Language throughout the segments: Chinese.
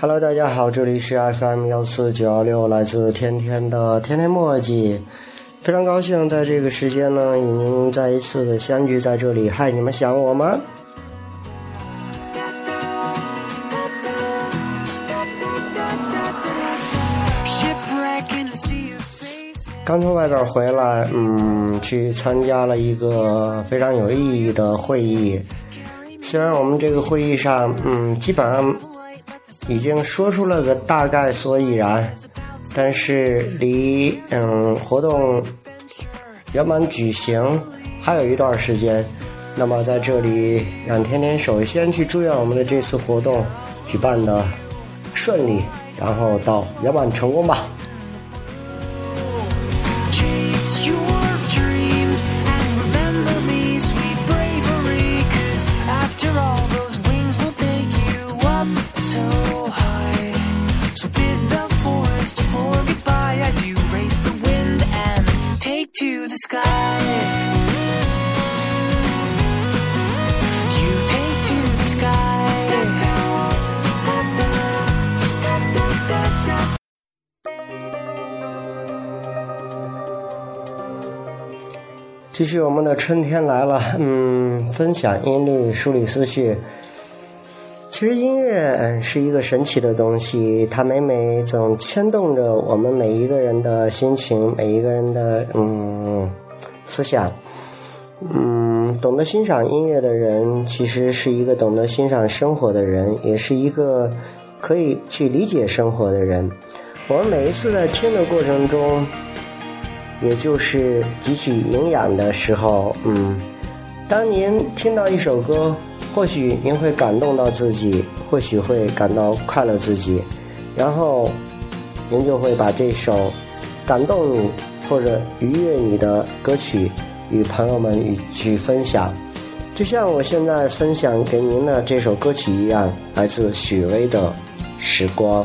Hello，大家好，这里是 FM 幺四九幺六，来自天天的天天墨迹，非常高兴在这个时间呢与您再一次的相聚在这里。嗨，你们想我吗？刚从外边回来，嗯，去参加了一个非常有意义的会议。虽然我们这个会议上，嗯，基本上已经说出了个大概所以然，但是离嗯活动圆满举行还有一段时间。那么在这里，让天天首先去祝愿我们的这次活动举办的顺利，然后到圆满成功吧。继续我们的春天来了，嗯，分享音律，梳理思绪。其实音乐是一个神奇的东西，它每每总牵动着我们每一个人的心情，每一个人的嗯思想。嗯，懂得欣赏音乐的人，其实是一个懂得欣赏生活的人，也是一个可以去理解生活的人。我们每一次在听的过程中。也就是汲取营养的时候，嗯，当您听到一首歌，或许您会感动到自己，或许会感到快乐自己，然后您就会把这首感动你或者愉悦你的歌曲与朋友们与去分享，就像我现在分享给您的这首歌曲一样，来自许巍的《时光》。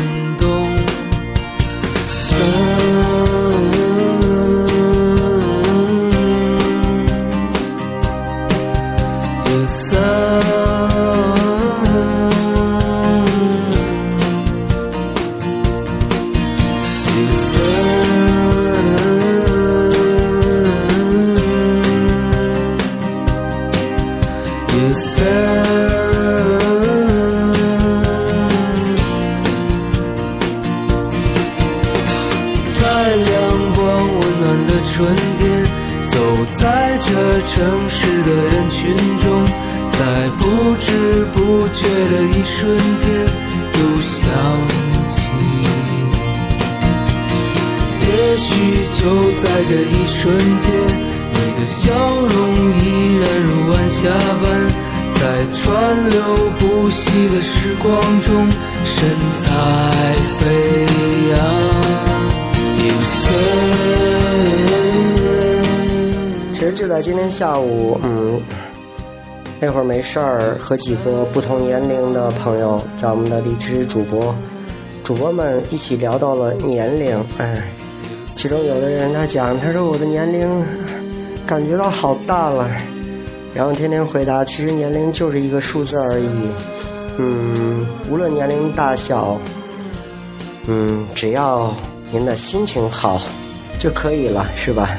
不知不觉的一瞬间，又想起你。也许就在这一瞬间，你的笑容依然如晚霞般，在川流不息的时光中，神采飞扬。有色。其实就在今天下午，嗯，那会儿没事儿，和几个不同年龄的朋友，咱们的荔枝主播主播们一起聊到了年龄。哎，其中有的人他讲，他说我的年龄感觉到好大了，然后天天回答，其实年龄就是一个数字而已。嗯，无论年龄大小，嗯，只要您的心情好就可以了，是吧？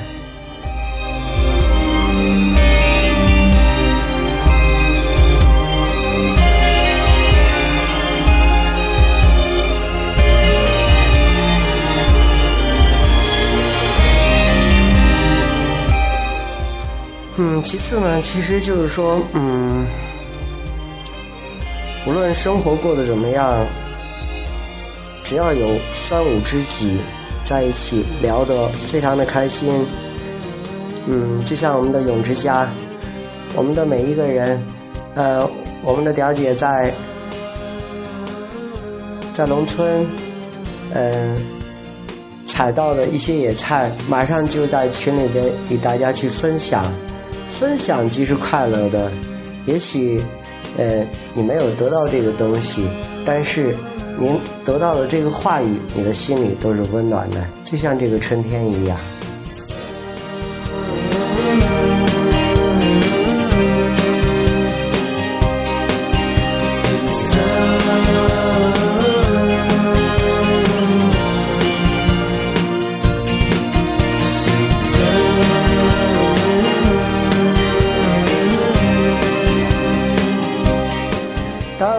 嗯，其次呢，其实就是说，嗯，无论生活过得怎么样，只要有三五知己在一起聊得非常的开心，嗯，就像我们的永之家，我们的每一个人，呃，我们的点儿姐在在农村，嗯，采到的一些野菜，马上就在群里边与大家去分享。分享即是快乐的。也许，呃，你没有得到这个东西，但是您得到的这个话语，你的心里都是温暖的，就像这个春天一样。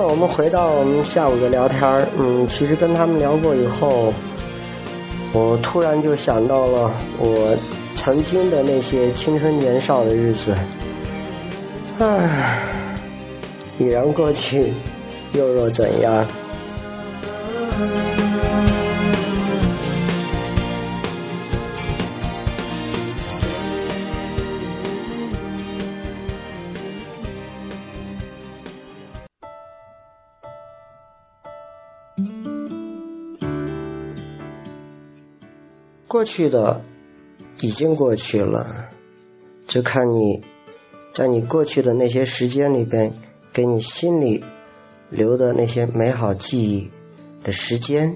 我们回到我们下午的聊天儿，嗯，其实跟他们聊过以后，我突然就想到了我曾经的那些青春年少的日子，唉，已然过去，又若怎样？过去的已经过去了，就看你在你过去的那些时间里边，给你心里留的那些美好记忆的时间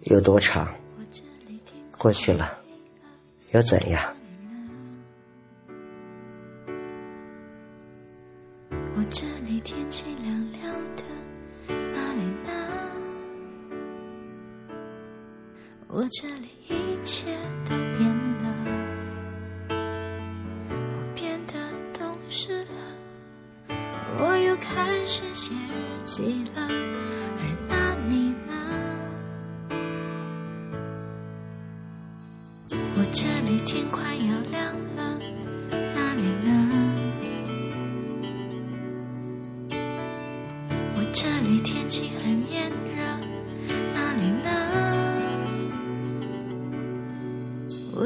有多长。过去了又怎样？我这里天气凉凉的，我这里。一切都变了，我变得懂事了，我又开始写日记了，而那你呢？我这里天快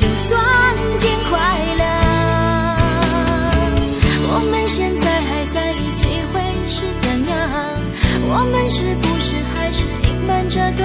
就算天快亮。我们现在还在一起会是怎样？我们是不是还是隐瞒着对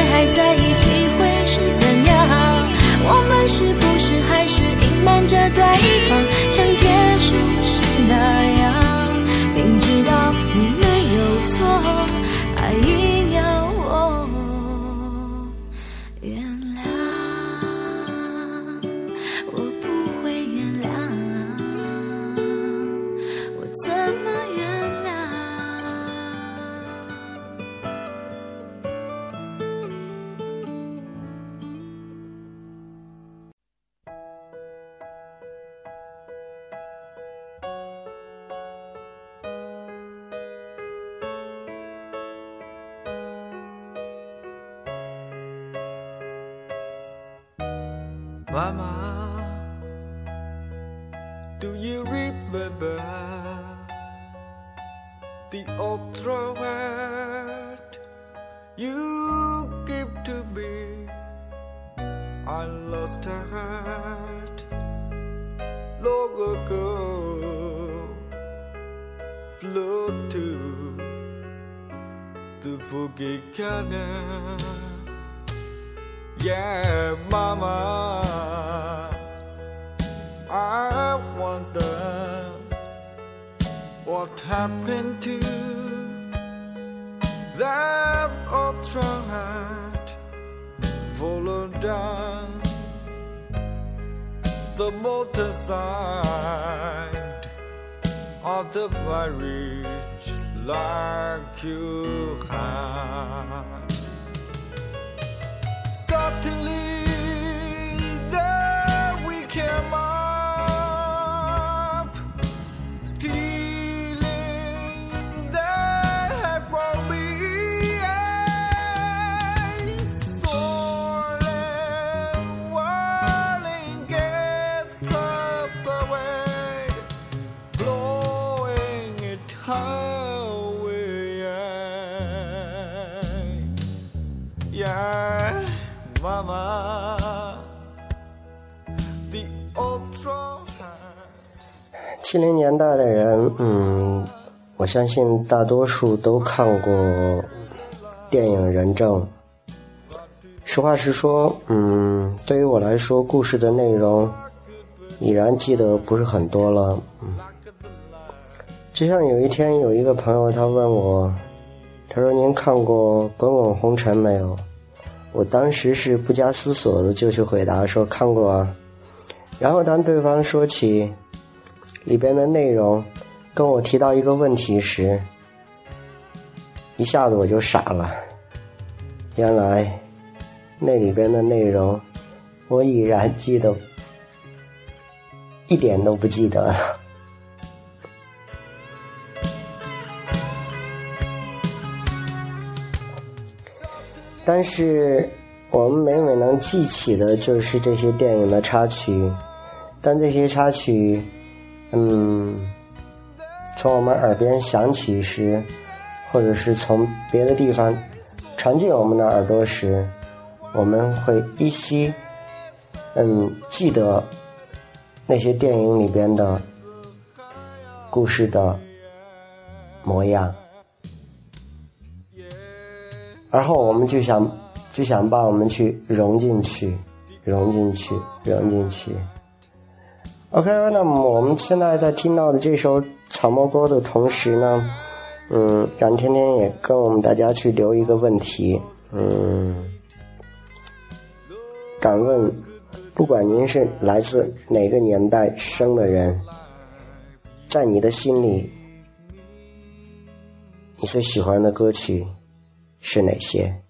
Mama, do you remember the old word you gave to me? I lost a heart long ago. Flew to the volcano. Yeah, mama. I wonder what happened to that old heart fallen down the motorcycle of the marriage like you had up to 七零年代的人，嗯，我相信大多数都看过电影《人证》。实话实说，嗯，对于我来说，故事的内容已然记得不是很多了。嗯，就像有一天有一个朋友他问我，他说：“您看过《滚滚红尘》没有？”我当时是不加思索的就去回答说：“看过啊。”然后当对方说起里边的内容跟我提到一个问题时，一下子我就傻了。原来那里边的内容我已然记得一点都不记得了。但是我们每每能记起的就是这些电影的插曲，但这些插曲，嗯，从我们耳边响起时，或者是从别的地方传进我们的耳朵时，我们会依稀，嗯，记得那些电影里边的故事的模样。而后我们就想就想把我们去融进去，融进去，融进去。OK，那么我们现在在听到的这首《草帽歌》的同时呢，嗯，让天天也跟我们大家去留一个问题，嗯，敢问，不管您是来自哪个年代生的人，在你的心里，你最喜欢的歌曲？是哪些？